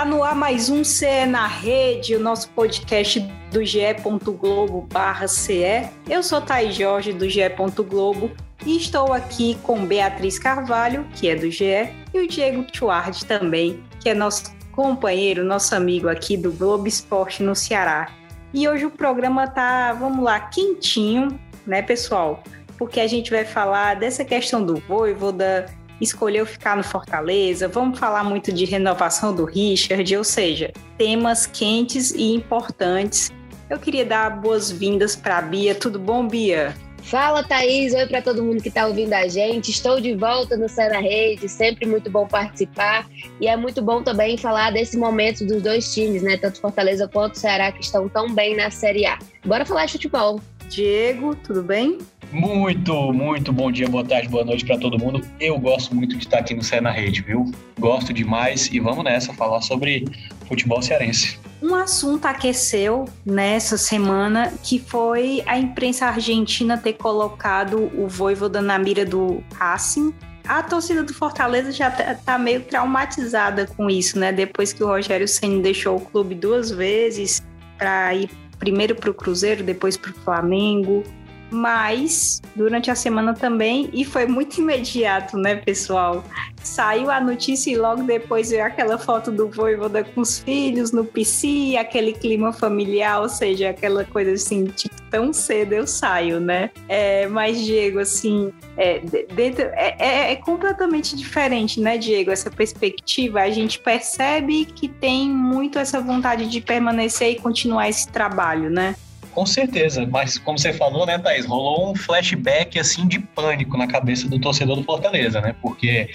Tá no ar mais um CE na Rede, o nosso podcast do ge.globo barra CE. Eu sou Thaís Jorge, do GE. Globo, e estou aqui com Beatriz Carvalho, que é do GE, e o Diego Tuard também, que é nosso companheiro, nosso amigo aqui do Globo Esporte no Ceará. E hoje o programa tá, vamos lá, quentinho, né, pessoal? Porque a gente vai falar dessa questão do Voivoda, escolheu ficar no Fortaleza, vamos falar muito de renovação do Richard, ou seja, temas quentes e importantes. Eu queria dar boas-vindas para a Bia. Tudo bom, Bia? Fala, Thaís. Oi para todo mundo que está ouvindo a gente. Estou de volta no Cena Rede, sempre muito bom participar. E é muito bom também falar desse momento dos dois times, né? Tanto Fortaleza quanto Ceará, que estão tão bem na Série A. Bora falar de futebol. Diego, tudo bem? Muito, muito bom dia, boa tarde, boa noite para todo mundo. Eu gosto muito de estar aqui no Cé na Rede, viu? Gosto demais e vamos nessa falar sobre futebol cearense. Um assunto aqueceu nessa semana que foi a imprensa argentina ter colocado o Voivoda na mira do Racing. A torcida do Fortaleza já tá, tá meio traumatizada com isso, né? Depois que o Rogério Ceni deixou o clube duas vezes para ir primeiro para o Cruzeiro, depois para o Flamengo mas durante a semana também, e foi muito imediato, né, pessoal? Saiu a notícia e logo depois veio aquela foto do Voivoda com os filhos no PC, aquele clima familiar, ou seja, aquela coisa assim, tipo, tão cedo eu saio, né? É, mas, Diego, assim, é, dentro, é, é, é completamente diferente, né, Diego? Essa perspectiva, a gente percebe que tem muito essa vontade de permanecer e continuar esse trabalho, né? Com certeza, mas como você falou, né, Thaís, rolou um flashback assim de pânico na cabeça do torcedor do Fortaleza, né? Porque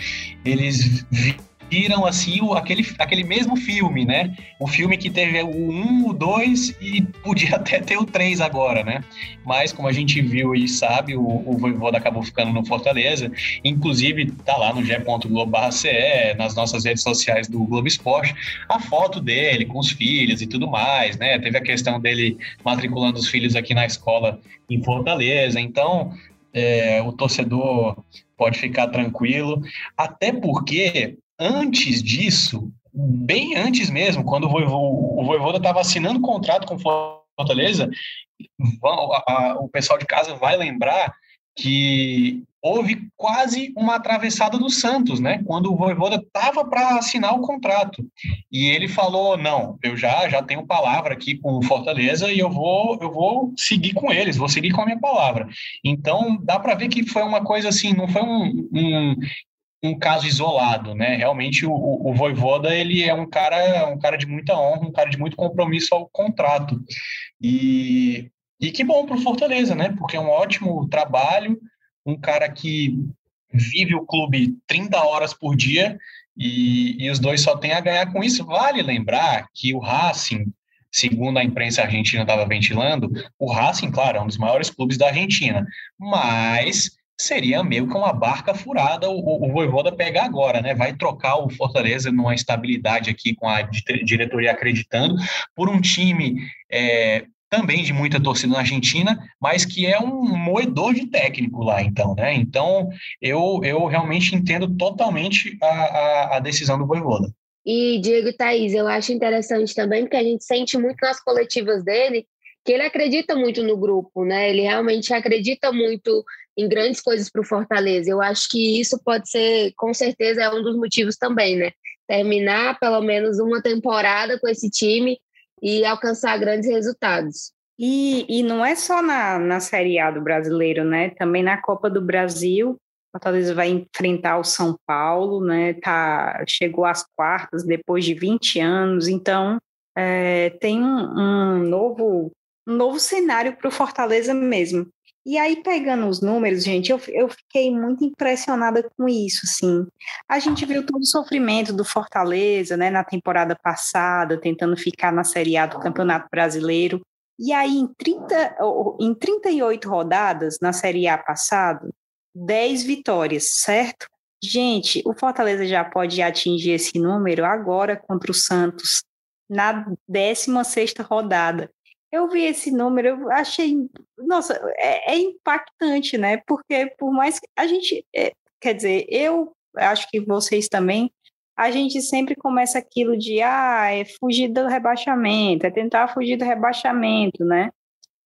eles viram assim o, aquele, aquele mesmo filme, né? O filme que teve o 1, o 2 e podia até ter o 3 agora, né? Mas como a gente viu e sabe, o, o Voivoda acabou ficando no Fortaleza, inclusive tá lá no g.globo.ce, nas nossas redes sociais do Globo Esporte, a foto dele com os filhos e tudo mais, né? Teve a questão dele matriculando os filhos aqui na escola em Fortaleza, então é, o torcedor pode ficar tranquilo, até porque antes disso, bem antes mesmo, quando o Voivoda estava assinando contrato com Fortaleza, o pessoal de casa vai lembrar que houve quase uma atravessada do Santos, né? Quando o Voivoda estava para assinar o contrato. E ele falou: "Não, eu já já tenho palavra aqui com o Fortaleza e eu vou eu vou seguir com eles, vou seguir com a minha palavra". Então, dá para ver que foi uma coisa assim, não foi um, um um caso isolado, né? Realmente o, o, Voivoda ele é um cara, um cara de muita honra, um cara de muito compromisso ao contrato. E, e que bom para o Fortaleza, né? Porque é um ótimo trabalho, um cara que vive o clube 30 horas por dia e, e os dois só têm a ganhar com isso. Vale lembrar que o Racing, segundo a imprensa argentina estava ventilando, o Racing, claro, é um dos maiores clubes da Argentina, mas seria meio que uma barca furada o, o Voivoda pegar agora, né? Vai trocar o Fortaleza numa estabilidade aqui com a diretoria acreditando por um time é, também de muita torcida na Argentina, mas que é um moedor de técnico lá, então, né? Então, eu, eu realmente entendo totalmente a, a, a decisão do Voivoda. E Diego e Thaís, eu acho interessante também, porque a gente sente muito nas coletivas dele que ele acredita muito no grupo, né? Ele realmente acredita muito em grandes coisas para o Fortaleza. Eu acho que isso pode ser, com certeza, é um dos motivos também, né? Terminar pelo menos uma temporada com esse time e alcançar grandes resultados. E, e não é só na, na Série A do brasileiro, né? Também na Copa do Brasil, Fortaleza vai enfrentar o São Paulo, né? Tá, chegou às quartas depois de 20 anos, então é, tem um, um, novo, um novo cenário para o Fortaleza mesmo. E aí, pegando os números, gente, eu, eu fiquei muito impressionada com isso, assim. A gente viu todo o sofrimento do Fortaleza, né, na temporada passada, tentando ficar na Série A do Campeonato Brasileiro. E aí, em, 30, em 38 rodadas na Série A passado, 10 vitórias, certo? Gente, o Fortaleza já pode atingir esse número agora contra o Santos, na 16ª rodada. Eu vi esse número, eu achei, nossa, é, é impactante, né? Porque por mais que a gente, é, quer dizer, eu acho que vocês também a gente sempre começa aquilo de, ah, é fugir do rebaixamento, é tentar fugir do rebaixamento, né?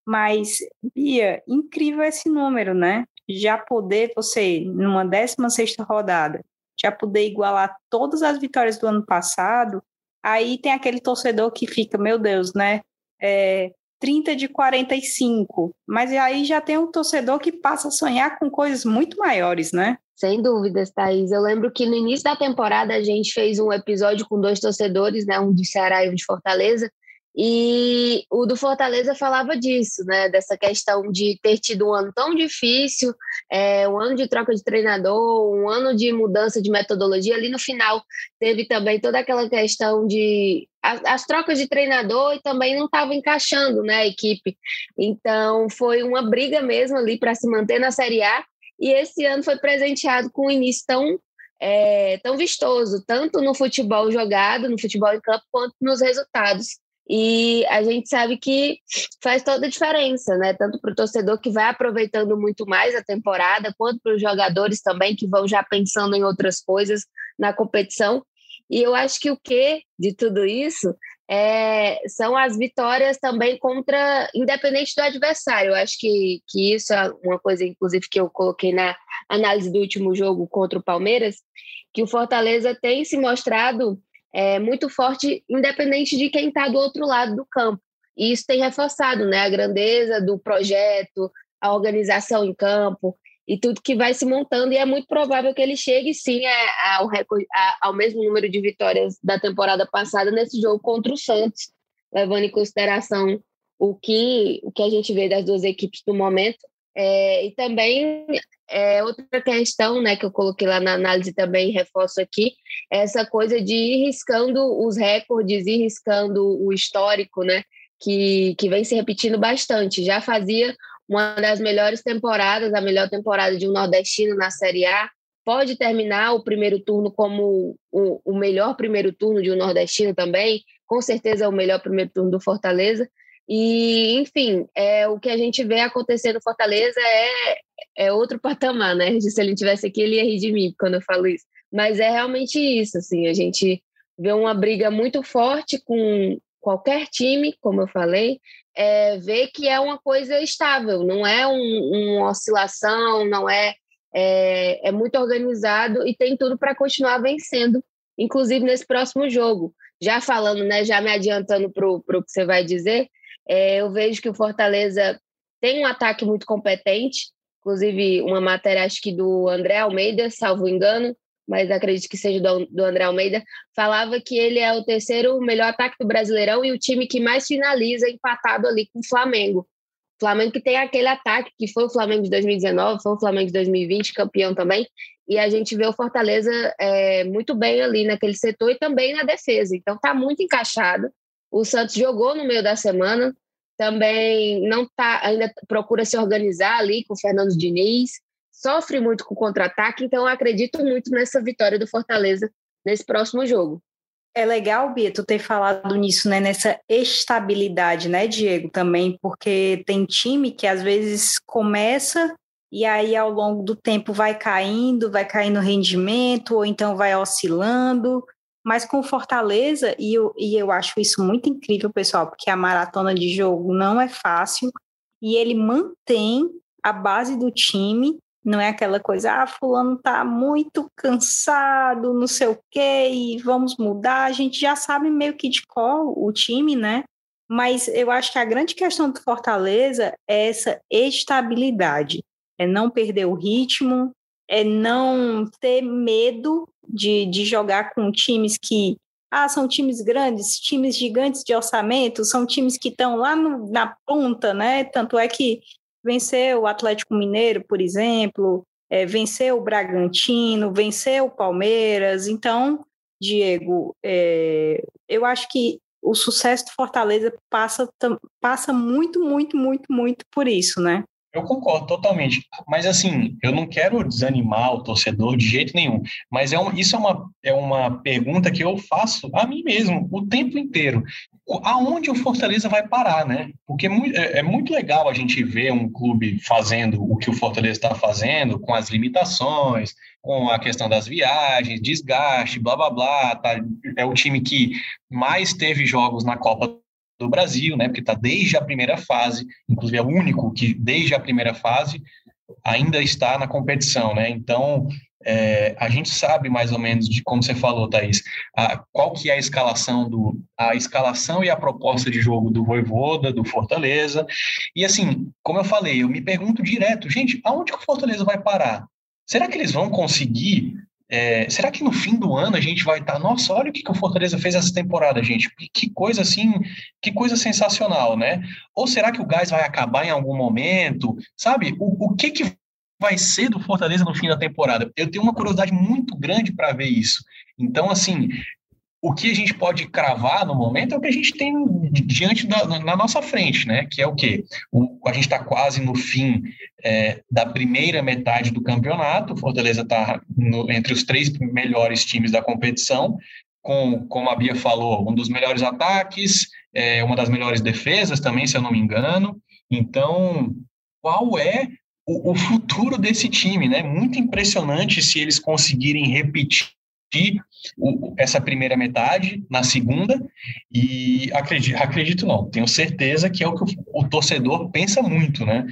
Mas, Bia, incrível esse número, né? Já poder você, numa 16 rodada, já poder igualar todas as vitórias do ano passado, aí tem aquele torcedor que fica, meu Deus, né? É, 30 de 45. Mas aí já tem um torcedor que passa a sonhar com coisas muito maiores, né? Sem dúvidas, Thaís. Eu lembro que no início da temporada a gente fez um episódio com dois torcedores, né? Um de Ceará e um de Fortaleza. E o do Fortaleza falava disso, né? Dessa questão de ter tido um ano tão difícil, é, um ano de troca de treinador, um ano de mudança de metodologia. Ali no final teve também toda aquela questão de as, as trocas de treinador e também não estava encaixando, né, a equipe. Então foi uma briga mesmo ali para se manter na Série A. E esse ano foi presenteado com um início tão é, tão vistoso, tanto no futebol jogado, no futebol em campo, quanto nos resultados. E a gente sabe que faz toda a diferença, né? Tanto para o torcedor que vai aproveitando muito mais a temporada, quanto para os jogadores também que vão já pensando em outras coisas na competição. E eu acho que o que de tudo isso é, são as vitórias também contra, independente do adversário. Eu acho que, que isso é uma coisa, inclusive, que eu coloquei na análise do último jogo contra o Palmeiras, que o Fortaleza tem se mostrado é, muito forte, independente de quem está do outro lado do campo. E isso tem reforçado né, a grandeza do projeto, a organização em campo e tudo que vai se montando. E é muito provável que ele chegue sim ao, recorde, ao mesmo número de vitórias da temporada passada nesse jogo contra o Santos, levando em consideração o que, o que a gente vê das duas equipes no momento. É, e também é, outra questão né, que eu coloquei lá na análise também reforço aqui, é essa coisa de ir riscando os recordes, ir riscando o histórico, né, que, que vem se repetindo bastante. Já fazia uma das melhores temporadas, a melhor temporada de um nordestino na Série A, pode terminar o primeiro turno como o, o melhor primeiro turno de um nordestino também, com certeza é o melhor primeiro turno do Fortaleza, e, enfim, é, o que a gente vê acontecer no Fortaleza é, é outro patamar, né? Se ele tivesse aqui, ele ia rir de mim quando eu falo isso. Mas é realmente isso, assim, a gente vê uma briga muito forte com qualquer time, como eu falei, é, vê que é uma coisa estável, não é um, uma oscilação, não é, é, é muito organizado e tem tudo para continuar vencendo, inclusive nesse próximo jogo. Já falando, né, já me adiantando para o que você vai dizer, é, eu vejo que o Fortaleza tem um ataque muito competente, inclusive uma matéria, acho que do André Almeida, salvo engano, mas acredito que seja do, do André Almeida, falava que ele é o terceiro melhor ataque do Brasileirão e o time que mais finaliza empatado ali com o Flamengo. Flamengo que tem aquele ataque que foi o Flamengo de 2019, foi o Flamengo de 2020, campeão também, e a gente vê o Fortaleza é, muito bem ali naquele setor e também na defesa. Então tá muito encaixado. O Santos jogou no meio da semana, também não tá, ainda procura se organizar ali com o Fernando Diniz, sofre muito com o contra-ataque, então acredito muito nessa vitória do Fortaleza nesse próximo jogo. É legal, Bia, tu ter falado nisso, né, nessa estabilidade, né, Diego, também, porque tem time que às vezes começa e aí ao longo do tempo vai caindo, vai caindo o rendimento, ou então vai oscilando, mas com Fortaleza, e eu, e eu acho isso muito incrível, pessoal, porque a maratona de jogo não é fácil, e ele mantém a base do time, não é aquela coisa, ah, fulano tá muito cansado, não sei o quê, e vamos mudar, a gente já sabe meio que de qual o time, né? Mas eu acho que a grande questão do Fortaleza é essa estabilidade, é não perder o ritmo, é não ter medo de, de jogar com times que ah, são times grandes, times gigantes de orçamento, são times que estão lá no, na ponta, né? Tanto é que venceu o Atlético Mineiro, por exemplo, é, venceu o Bragantino, venceu o Palmeiras. Então, Diego, é, eu acho que o sucesso do Fortaleza passa, passa muito, muito, muito, muito por isso, né? Eu concordo totalmente. Mas assim, eu não quero desanimar o torcedor de jeito nenhum. Mas é um, isso é uma, é uma pergunta que eu faço a mim mesmo o tempo inteiro. Aonde o Fortaleza vai parar, né? Porque é, é muito legal a gente ver um clube fazendo o que o Fortaleza está fazendo, com as limitações, com a questão das viagens, desgaste, blá blá blá. Tá? É o time que mais teve jogos na Copa do Brasil, né? Porque está desde a primeira fase, inclusive é o único que desde a primeira fase ainda está na competição, né? Então é, a gente sabe mais ou menos de como você falou, Thaís, a, qual que é a escalação do a escalação e a proposta de jogo do Voivoda, do Fortaleza. E assim, como eu falei, eu me pergunto direto, gente, aonde que o Fortaleza vai parar? Será que eles vão conseguir é, será que no fim do ano a gente vai estar, tá, nossa, olha o que, que o Fortaleza fez essa temporada, gente, que coisa assim, que coisa sensacional, né? Ou será que o gás vai acabar em algum momento, sabe? O, o que, que vai ser do Fortaleza no fim da temporada? Eu tenho uma curiosidade muito grande para ver isso. Então, assim, o que a gente pode cravar no momento é o que a gente tem diante da na nossa frente, né? Que é o quê? O, a gente está quase no fim é, da primeira metade do campeonato. O Fortaleza está entre os três melhores times da competição, com, como a Bia falou, um dos melhores ataques, é, uma das melhores defesas também, se eu não me engano. Então, qual é o, o futuro desse time, né? Muito impressionante se eles conseguirem repetir essa primeira metade na segunda e acredito, acredito não, tenho certeza que é o que o, o torcedor pensa muito, né?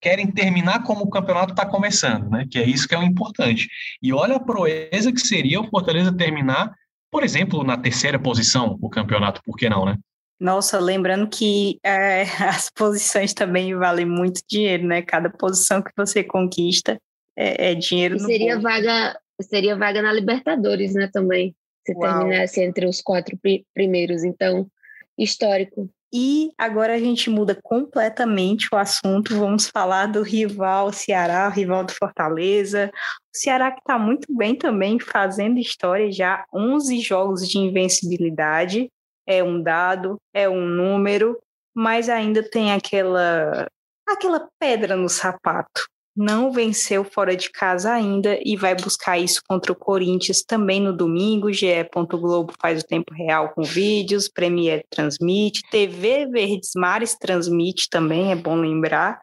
Querem terminar como o campeonato está começando, né? Que é isso que é o importante. E olha a proeza que seria o Fortaleza terminar, por exemplo, na terceira posição o campeonato, por que não, né? Nossa, lembrando que é, as posições também valem muito dinheiro, né? Cada posição que você conquista é, é dinheiro. E seria bolso. vaga seria vaga na Libertadores, né, também, se Uau. terminasse entre os quatro primeiros, então, histórico. E agora a gente muda completamente o assunto, vamos falar do rival Ceará, o rival do Fortaleza. O Ceará que está muito bem também, fazendo história já, 11 jogos de invencibilidade, é um dado, é um número, mas ainda tem aquela aquela pedra no sapato não venceu fora de casa ainda e vai buscar isso contra o Corinthians também no domingo. GE. Globo faz o tempo real com vídeos, Premier transmite, TV Verdes Mares transmite também, é bom lembrar.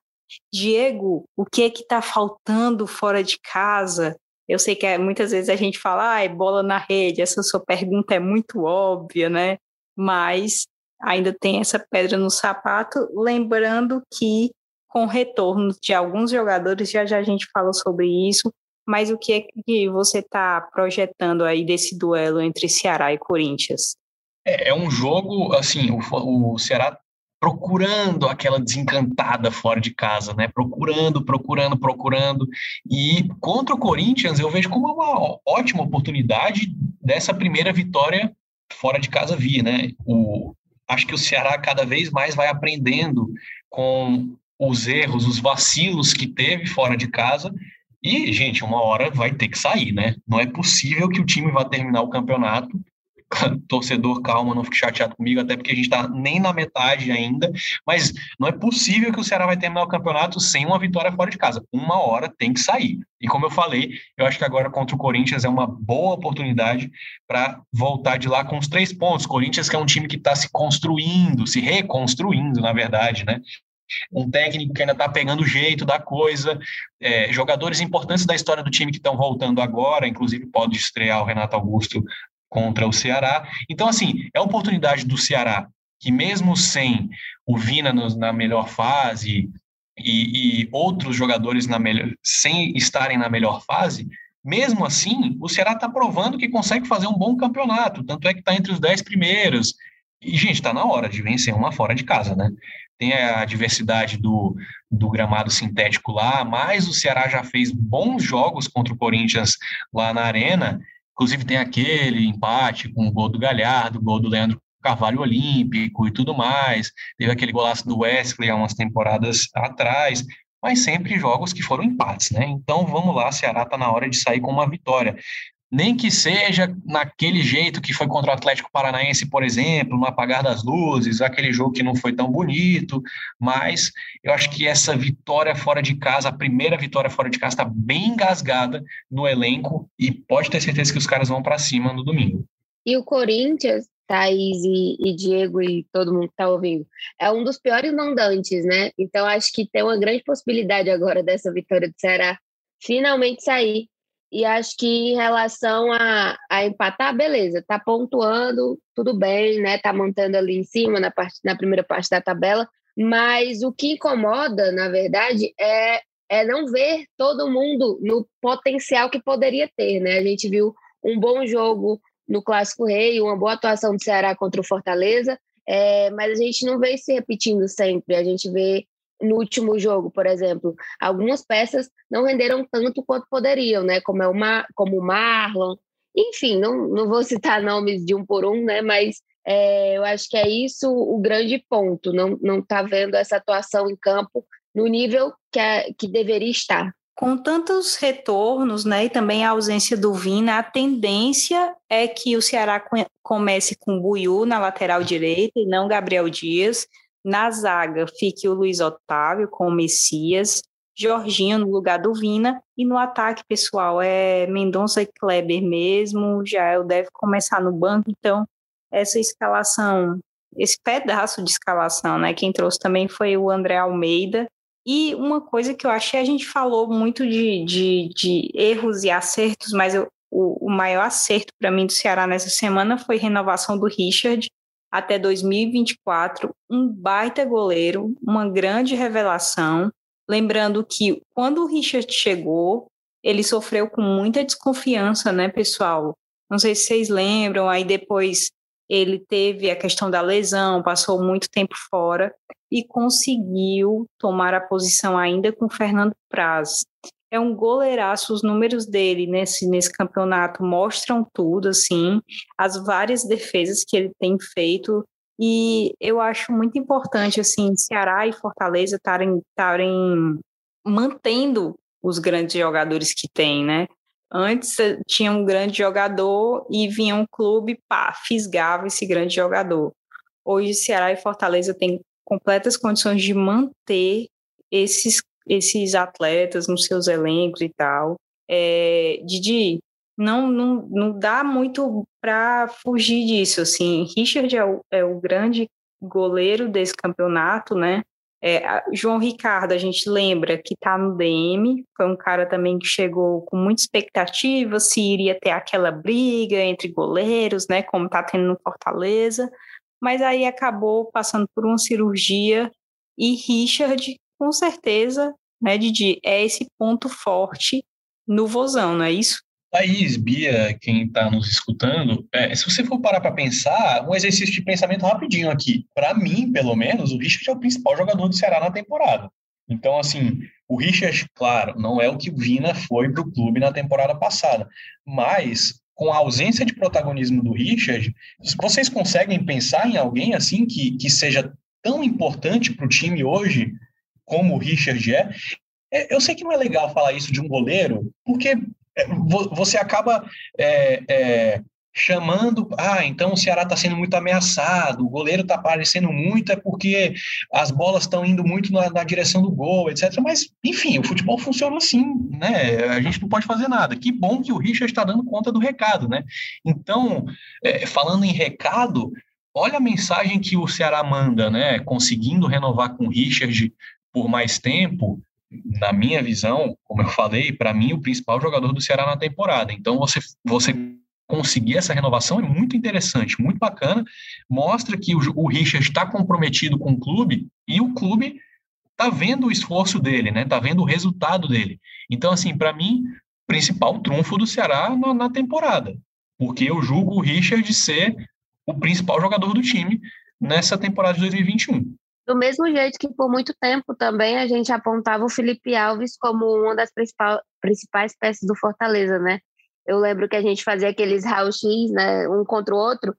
Diego, o que é que está faltando fora de casa? Eu sei que é, muitas vezes a gente fala, ah, é bola na rede, essa sua pergunta é muito óbvia, né? Mas ainda tem essa pedra no sapato, lembrando que com retorno de alguns jogadores, já já a gente fala sobre isso, mas o que é que você está projetando aí desse duelo entre Ceará e Corinthians? É, é um jogo, assim, o, o Ceará procurando aquela desencantada fora de casa, né? Procurando, procurando, procurando. E contra o Corinthians, eu vejo como uma ótima oportunidade dessa primeira vitória fora de casa vir, né? O, acho que o Ceará cada vez mais vai aprendendo com os erros, os vacilos que teve fora de casa. E, gente, uma hora vai ter que sair, né? Não é possível que o time vá terminar o campeonato. Torcedor, calma, não fique chateado comigo, até porque a gente está nem na metade ainda. Mas não é possível que o Ceará vai terminar o campeonato sem uma vitória fora de casa. Uma hora tem que sair. E como eu falei, eu acho que agora contra o Corinthians é uma boa oportunidade para voltar de lá com os três pontos. Corinthians que é um time que está se construindo, se reconstruindo, na verdade, né? Um técnico que ainda está pegando o jeito da coisa, é, jogadores importantes da história do time que estão voltando agora, inclusive pode estrear o Renato Augusto contra o Ceará. Então, assim, é a oportunidade do Ceará, que mesmo sem o Vina no, na melhor fase e, e outros jogadores na melhor, sem estarem na melhor fase, mesmo assim, o Ceará está provando que consegue fazer um bom campeonato, tanto é que está entre os dez primeiros. E, gente, está na hora de vencer uma fora de casa, né? Tem a diversidade do, do gramado sintético lá, mas o Ceará já fez bons jogos contra o Corinthians lá na Arena, inclusive tem aquele empate com o gol do Galhardo, o gol do Leandro Carvalho Olímpico e tudo mais, teve aquele golaço do Wesley há umas temporadas atrás, mas sempre jogos que foram empates, né? Então vamos lá, Ceará está na hora de sair com uma vitória. Nem que seja naquele jeito que foi contra o Atlético Paranaense, por exemplo, no apagar das luzes, aquele jogo que não foi tão bonito, mas eu acho que essa vitória fora de casa, a primeira vitória fora de casa, está bem engasgada no elenco e pode ter certeza que os caras vão para cima no domingo. E o Corinthians, Thaís e, e, Diego e todo mundo que está ouvindo, é um dos piores mandantes, né? Então acho que tem uma grande possibilidade agora dessa vitória do Ceará finalmente sair e acho que em relação a, a empatar, beleza, tá pontuando, tudo bem, né? Tá mantendo ali em cima na, parte, na primeira parte da tabela. Mas o que incomoda, na verdade, é, é não ver todo mundo no potencial que poderia ter, né? A gente viu um bom jogo no Clássico Rei, uma boa atuação do Ceará contra o Fortaleza, é, mas a gente não vê se repetindo sempre. A gente vê no último jogo, por exemplo, algumas peças não renderam tanto quanto poderiam, né? Como é uma, como o Marlon, enfim, não, não vou citar nomes de um por um, né? Mas é, eu acho que é isso o grande ponto. Não não tá vendo essa atuação em campo no nível que, é, que deveria estar. Com tantos retornos, né, e também a ausência do Vina, a tendência é que o Ceará comece com Buiú na lateral direita e não Gabriel Dias na zaga fique o Luiz Otávio com o Messias, Jorginho no lugar do Vina, e no ataque, pessoal, é Mendonça e Kleber mesmo, já deve começar no banco, então essa escalação, esse pedaço de escalação, né, quem trouxe também foi o André Almeida, e uma coisa que eu achei, a gente falou muito de, de, de erros e acertos, mas eu, o, o maior acerto para mim do Ceará nessa semana foi renovação do Richard, até 2024, um baita goleiro, uma grande revelação. Lembrando que quando o Richard chegou, ele sofreu com muita desconfiança, né, pessoal? Não sei se vocês lembram, aí depois ele teve a questão da lesão, passou muito tempo fora e conseguiu tomar a posição ainda com Fernando Praz é um goleiraço, os números dele nesse, nesse campeonato mostram tudo, assim, as várias defesas que ele tem feito, e eu acho muito importante, assim, Ceará e Fortaleza estarem mantendo os grandes jogadores que tem, né? Antes eh, tinha um grande jogador e vinha um clube, pá, fisgava esse grande jogador. Hoje Ceará e Fortaleza têm completas condições de manter esses esses atletas nos seus elencos e tal. É, Didi, não, não, não dá muito para fugir disso. Assim, Richard é o, é o grande goleiro desse campeonato, né? É, João Ricardo, a gente lembra que está no DM, foi um cara também que chegou com muita expectativa se iria ter aquela briga entre goleiros, né? Como está tendo no Fortaleza, mas aí acabou passando por uma cirurgia e Richard com certeza, né, Didi, é esse ponto forte no Vozão, não é isso? Thaís, Bia, quem está nos escutando, é, se você for parar para pensar, um exercício de pensamento rapidinho aqui. Para mim, pelo menos, o Richard é o principal jogador do Ceará na temporada. Então, assim, o Richard, claro, não é o que o Vina foi para o clube na temporada passada, mas com a ausência de protagonismo do Richard, vocês conseguem pensar em alguém assim que, que seja tão importante para o time hoje como o Richard é. é. Eu sei que não é legal falar isso de um goleiro, porque é, você acaba é, é, chamando, ah, então o Ceará está sendo muito ameaçado, o goleiro está aparecendo muito, é porque as bolas estão indo muito na, na, direção do gol, etc. Mas, enfim, o futebol funciona assim, né? A gente não pode fazer nada. Que bom que o Richard está dando conta do recado, né? Então, é, falando em recado, olha a mensagem que o Ceará manda, né? Conseguindo renovar com o Richard por mais tempo, na minha visão, como eu falei, para mim o principal jogador do Ceará na temporada. Então você você conseguir essa renovação é muito interessante, muito bacana, mostra que o, o Richard está comprometido com o clube e o clube está vendo o esforço dele, né? Tá vendo o resultado dele. Então assim, para mim, principal trunfo do Ceará na, na temporada, porque eu julgo o Richard ser o principal jogador do time nessa temporada de 2021. Do mesmo jeito que por muito tempo também a gente apontava o Felipe Alves como uma das principais, principais peças do Fortaleza, né? Eu lembro que a gente fazia aqueles raio-x, né, um contra o outro,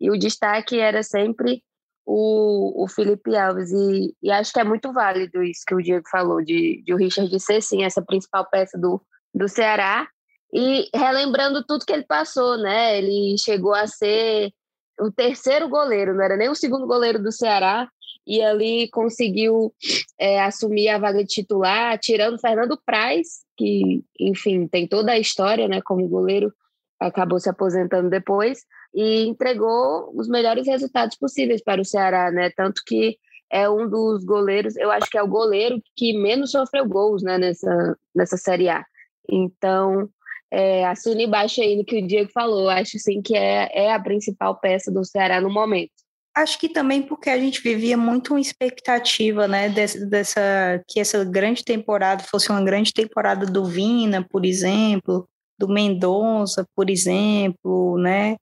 e o destaque era sempre o, o Felipe Alves. E, e acho que é muito válido isso que o Diego falou, de, de o Richard ser, sim, essa principal peça do, do Ceará. E relembrando tudo que ele passou, né? Ele chegou a ser o terceiro goleiro, não era nem o segundo goleiro do Ceará, e ali conseguiu é, assumir a vaga de titular, tirando Fernando Praz, que, enfim, tem toda a história, né, como goleiro, acabou se aposentando depois, e entregou os melhores resultados possíveis para o Ceará, né, tanto que é um dos goleiros, eu acho que é o goleiro que menos sofreu gols, né, nessa, nessa Série A. Então, é, assino embaixo aí no que o Diego falou, acho sim que é, é a principal peça do Ceará no momento. Acho que também porque a gente vivia muito uma expectativa, né, dessa, dessa, que essa grande temporada fosse uma grande temporada do Vina, por exemplo, do Mendonça, por exemplo, né,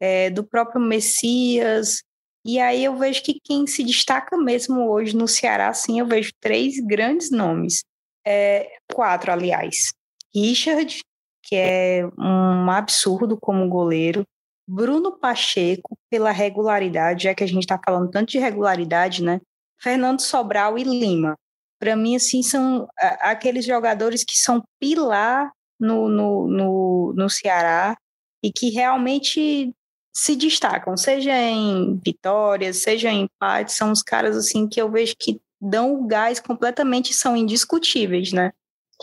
é, do próprio Messias. E aí eu vejo que quem se destaca mesmo hoje no Ceará, sim, eu vejo três grandes nomes, é, quatro, aliás. Richard, que é um absurdo como goleiro. Bruno Pacheco, pela regularidade, já que a gente está falando tanto de regularidade, né? Fernando Sobral e Lima. Para mim, assim, são aqueles jogadores que são pilar no, no, no, no Ceará e que realmente se destacam, seja em vitórias, seja em empates, são os caras assim que eu vejo que dão o gás completamente são indiscutíveis, né?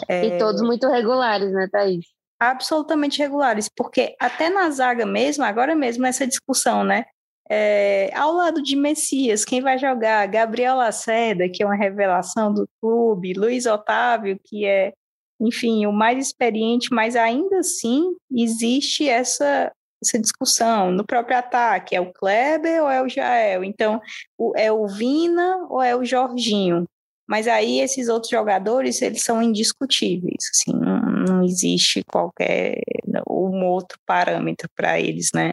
É... E todos muito regulares, né, Thaís? Absolutamente regulares, porque até na zaga mesmo, agora mesmo essa discussão, né? É, ao lado de Messias, quem vai jogar? Gabriel Lacerda, que é uma revelação do clube, Luiz Otávio, que é, enfim, o mais experiente, mas ainda assim existe essa, essa discussão. No próprio ataque, é o Kleber ou é o Jael? Então, o, é o Vina ou é o Jorginho? Mas aí esses outros jogadores, eles são indiscutíveis, assim, não, existe qualquer um outro parâmetro para eles, né?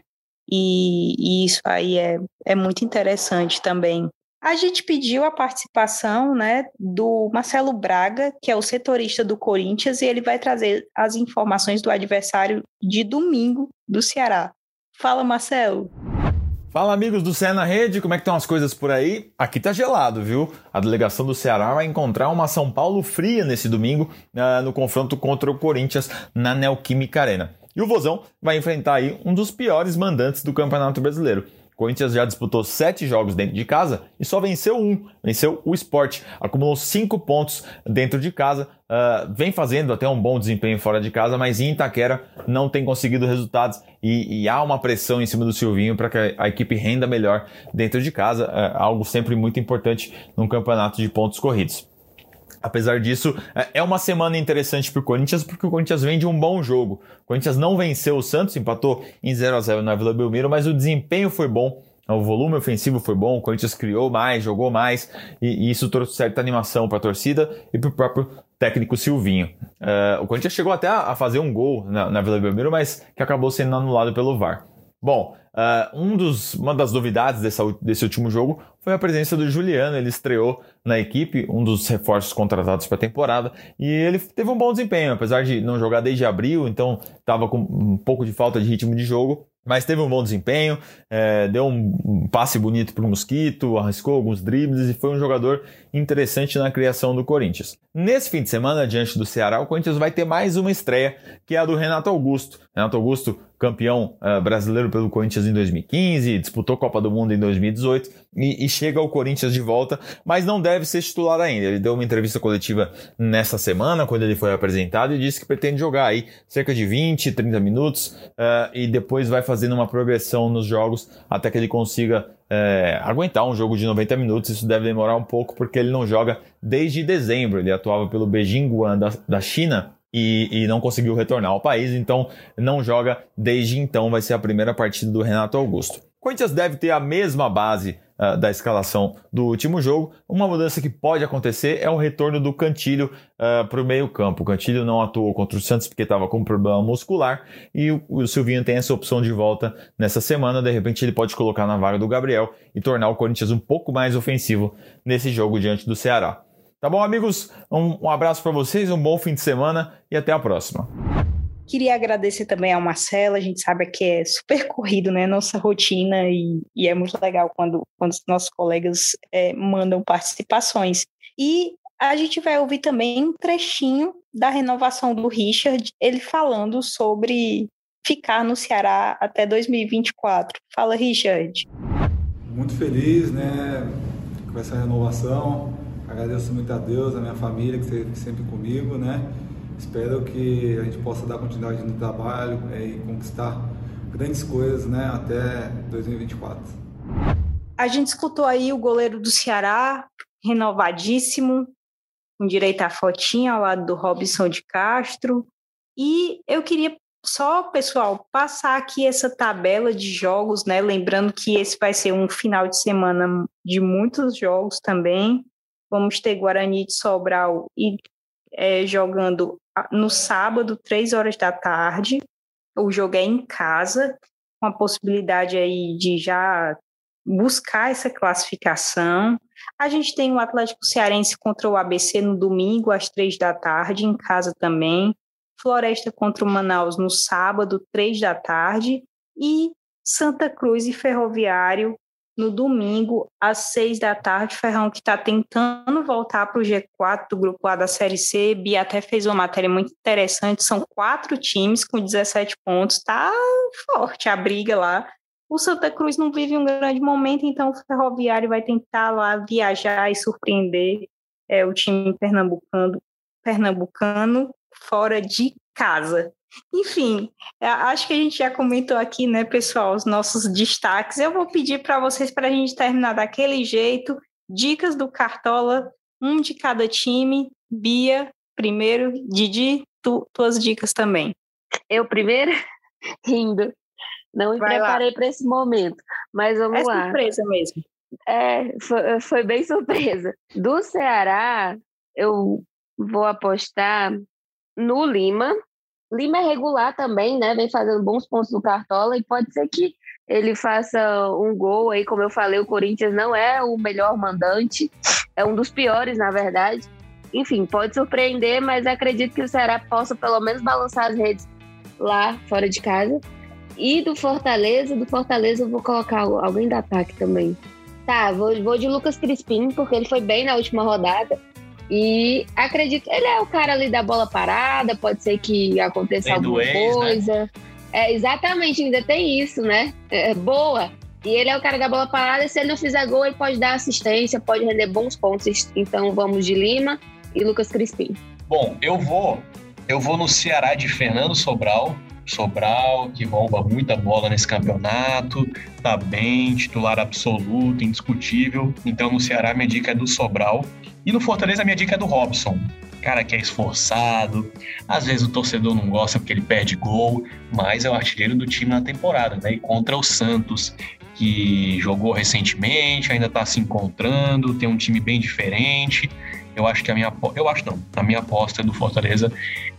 E, e, isso aí é, é muito interessante também. A gente pediu a participação né, do Marcelo Braga, que é o setorista do Corinthians, e ele vai trazer as informações do adversário de domingo do Ceará. Fala, Marcelo. Fala amigos do Ceará na Rede, como é que estão as coisas por aí? Aqui tá gelado, viu? A delegação do Ceará vai encontrar uma São Paulo fria nesse domingo uh, no confronto contra o Corinthians na Neoquímica Arena. E o Vozão vai enfrentar aí um dos piores mandantes do Campeonato Brasileiro. Corinthians já disputou sete jogos dentro de casa e só venceu um, venceu o Sport, acumulou cinco pontos dentro de casa, uh, vem fazendo até um bom desempenho fora de casa, mas em Itaquera não tem conseguido resultados e, e há uma pressão em cima do Silvinho para que a, equipe renda melhor dentro de casa, uh, algo sempre muito importante num campeonato de pontos corridos. Apesar disso, é, é uma semana interessante para o Corinthians, porque o Corinthians vem de um bom jogo. O Corinthians não venceu o Santos, empatou em 0 a 0 na Vila Belmiro, mas o desempenho foi bom. O volume ofensivo foi bom, o Corinthians criou mais, jogou mais, e, e isso trouxe certa animação para a torcida e para o próprio técnico Silvinho. Uh, o Corinthians chegou até a fazer um gol na, na Vila Belmiro, mas que acabou sendo anulado pelo VAR. Bom, uh, um dos, uma das novidades dessa, desse último jogo foi a presença do Juliano. Ele estreou na equipe, um dos reforços contratados para a temporada, e ele teve um bom desempenho, apesar de não jogar desde abril, então estava com um pouco de falta de ritmo de jogo mas teve um bom desempenho, é, deu um passe bonito para o Mosquito, arriscou alguns dribles e foi um jogador interessante na criação do Corinthians. Nesse fim de semana, diante do Ceará, o Corinthians vai ter mais uma estreia, que é a do Renato Augusto. Renato Augusto, campeão uh, brasileiro pelo Corinthians em 2015, disputou Copa do Mundo em 2018 e, e, chega ao Corinthians de volta, mas não deve ser titular ainda. Ele deu uma entrevista coletiva nessa semana, quando ele foi apresentado, e disse que pretende jogar aí cerca de 20, 30 minutos uh, e depois vai fazendo uma progressão nos jogos até que ele consiga é, aguentar um jogo de 90 minutos. Isso deve demorar um pouco porque ele não joga desde dezembro. Ele atuava pelo Beijing Guan da, da China e, e, não conseguiu retornar ao país, então não joga desde então. Vai ser a primeira partida do Renato Augusto. Corinthians deve ter a mesma base uh, da escalação do último jogo. Uma mudança que pode acontecer é o retorno do Cantilho uh, para o meio-campo. O Cantilho não atuou contra o Santos porque estava com problema muscular e o, o Silvinho tem essa opção de volta nessa semana. De repente, ele pode colocar na vaga do Gabriel e tornar o Corinthians um pouco mais ofensivo nesse jogo diante do Ceará. Tá bom, amigos? Um, um abraço para vocês, um bom fim de semana e até a próxima. Queria agradecer também ao Marcelo, a gente sabe que é super corrido, né, nossa rotina, e, e é muito legal quando, quando os nossos colegas é, mandam participações. E a gente vai ouvir também um trechinho da renovação do Richard, ele falando sobre ficar no Ceará até 2024. Fala, Richard. Muito feliz, né, com essa renovação. Agradeço muito a Deus, a minha família que esteve sempre comigo, né. Espero que a gente possa dar continuidade no trabalho é, e conquistar grandes coisas, né, até 2024. A gente escutou aí o goleiro do Ceará, renovadíssimo, com direito à fotinha ao lado do Robson de Castro. E eu queria só, pessoal, passar aqui essa tabela de jogos, né? Lembrando que esse vai ser um final de semana de muitos jogos também. Vamos ter Guarani de Sobral e é, jogando no sábado, três horas da tarde. O jogo é em casa, com a possibilidade aí de já buscar essa classificação. A gente tem o Atlético Cearense contra o ABC no domingo, às três da tarde, em casa também. Floresta contra o Manaus no sábado, três da tarde. E Santa Cruz e Ferroviário no domingo, às seis da tarde. Ferrão que está tentando voltar para o G4 do grupo A da Série C. Bia até fez uma matéria muito interessante. São quatro times com 17 pontos. Está forte a briga lá. O Santa Cruz não vive um grande momento, então o Ferroviário vai tentar lá viajar e surpreender é, o time pernambucano, pernambucano fora de casa. Enfim, é, acho que a gente já comentou aqui, né, pessoal, os nossos destaques. Eu vou pedir para vocês, para a gente terminar daquele jeito, dicas do Cartola, um de cada time. Bia, primeiro, Didi, tu, tuas dicas também. Eu primeiro? Rindo. Não me Vai preparei para esse momento, mas vamos é lá. É surpresa mesmo. É, foi, foi bem surpresa. Do Ceará, eu vou apostar no Lima. Lima é regular também, né? Vem fazendo bons pontos no Cartola e pode ser que ele faça um gol aí, como eu falei, o Corinthians não é o melhor mandante, é um dos piores, na verdade. Enfim, pode surpreender, mas acredito que o Ceará possa pelo menos balançar as redes lá fora de casa. E do Fortaleza, do Fortaleza eu vou colocar alguém da ataque também. Tá, vou, vou de Lucas Crispim, porque ele foi bem na última rodada. E acredito, ele é o cara ali da bola parada, pode ser que aconteça tem alguma ex, né? coisa. Né? É, exatamente, ainda tem isso, né? É, boa. E ele é o cara da bola parada, se ele não fizer gol, ele pode dar assistência, pode render bons pontos. Então vamos de Lima e Lucas Crispim. Bom, eu vou, eu vou no Ceará de Fernando Sobral, Sobral, que rouba muita bola nesse campeonato, tá bem, titular absoluto, indiscutível. Então no Ceará minha dica é do Sobral. E no Fortaleza minha dica é do Robson. Cara que é esforçado, às vezes o torcedor não gosta porque ele perde gol, mas é o artilheiro do time na temporada, né? E contra o Santos, que jogou recentemente, ainda tá se encontrando, tem um time bem diferente. Eu acho que a minha eu acho não, a minha aposta do Fortaleza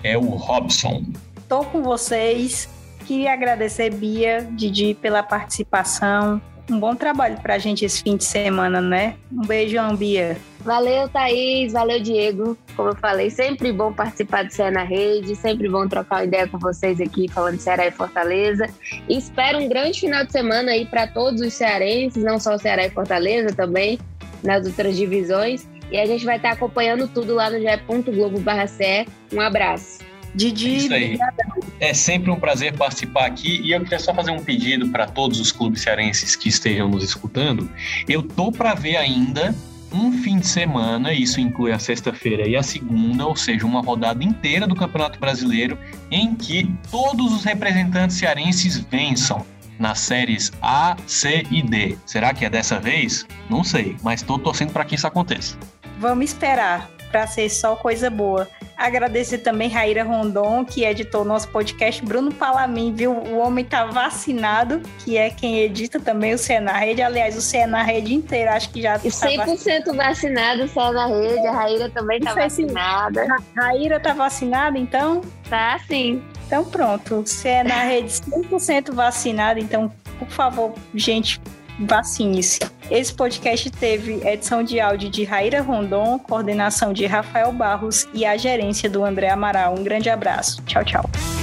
é o Robson estou com vocês. Queria agradecer, Bia, Didi, pela participação. Um bom trabalho para a gente esse fim de semana, né? Um beijão, Bia. Valeu, Thaís. Valeu, Diego. Como eu falei, sempre bom participar do Ceará na Rede, sempre bom trocar uma ideia com vocês aqui, falando de Ceará e Fortaleza. E espero um grande final de semana aí para todos os cearenses, não só o Ceará e Fortaleza, também nas outras divisões. E a gente vai estar acompanhando tudo lá no ge.globo.ce. Um abraço. Didi, Isso aí. É sempre um prazer participar aqui e eu queria só fazer um pedido para todos os clubes cearenses que estejam nos escutando. Eu tô para ver ainda um fim de semana, isso inclui a sexta-feira e a segunda, ou seja, uma rodada inteira do Campeonato Brasileiro em que todos os representantes cearenses vençam nas séries A, C e D. Será que é dessa vez? Não sei, mas estou torcendo para que isso aconteça. Vamos esperar para ser só coisa boa. Agradecer também Raíra Rondon, que editou nosso podcast, Bruno Palamin, viu? O homem tá vacinado, que é quem edita também o Cena Rede. Aliás, o Cena Rede inteiro, acho que já tá 100% vacinado, o Cena Rede. A Raíra também tá vacinada. A Raíra tá vacinada, então? Tá, sim. Então pronto, Cena Rede 100% vacinada, então, por favor, gente, vacine-se. Esse podcast teve edição de áudio de Raíra Rondon, coordenação de Rafael Barros e a gerência do André Amaral. Um grande abraço. Tchau, tchau.